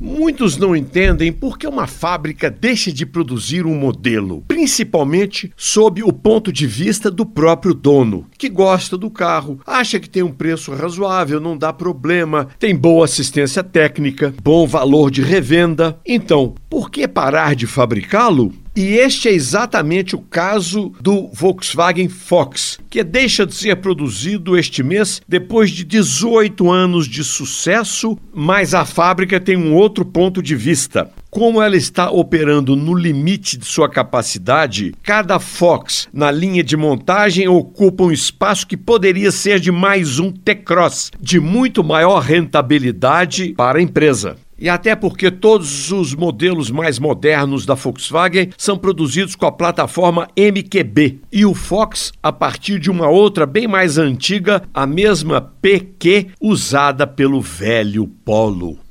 Muitos não entendem por que uma fábrica deixa de produzir um modelo, principalmente sob o ponto de vista do próprio dono, que gosta do carro, acha que tem um preço razoável, não dá problema, tem boa assistência técnica, bom valor de revenda. Então, por que parar de fabricá-lo? E este é exatamente o caso do Volkswagen Fox, que deixa de ser produzido este mês depois de 18 anos de sucesso, mas a fábrica tem um outro ponto de vista. Como ela está operando no limite de sua capacidade, cada Fox na linha de montagem ocupa um espaço que poderia ser de mais um T-Cross, de muito maior rentabilidade para a empresa. E até porque todos os modelos mais modernos da Volkswagen são produzidos com a plataforma MQB e o Fox a partir de uma outra bem mais antiga, a mesma PQ usada pelo velho Polo.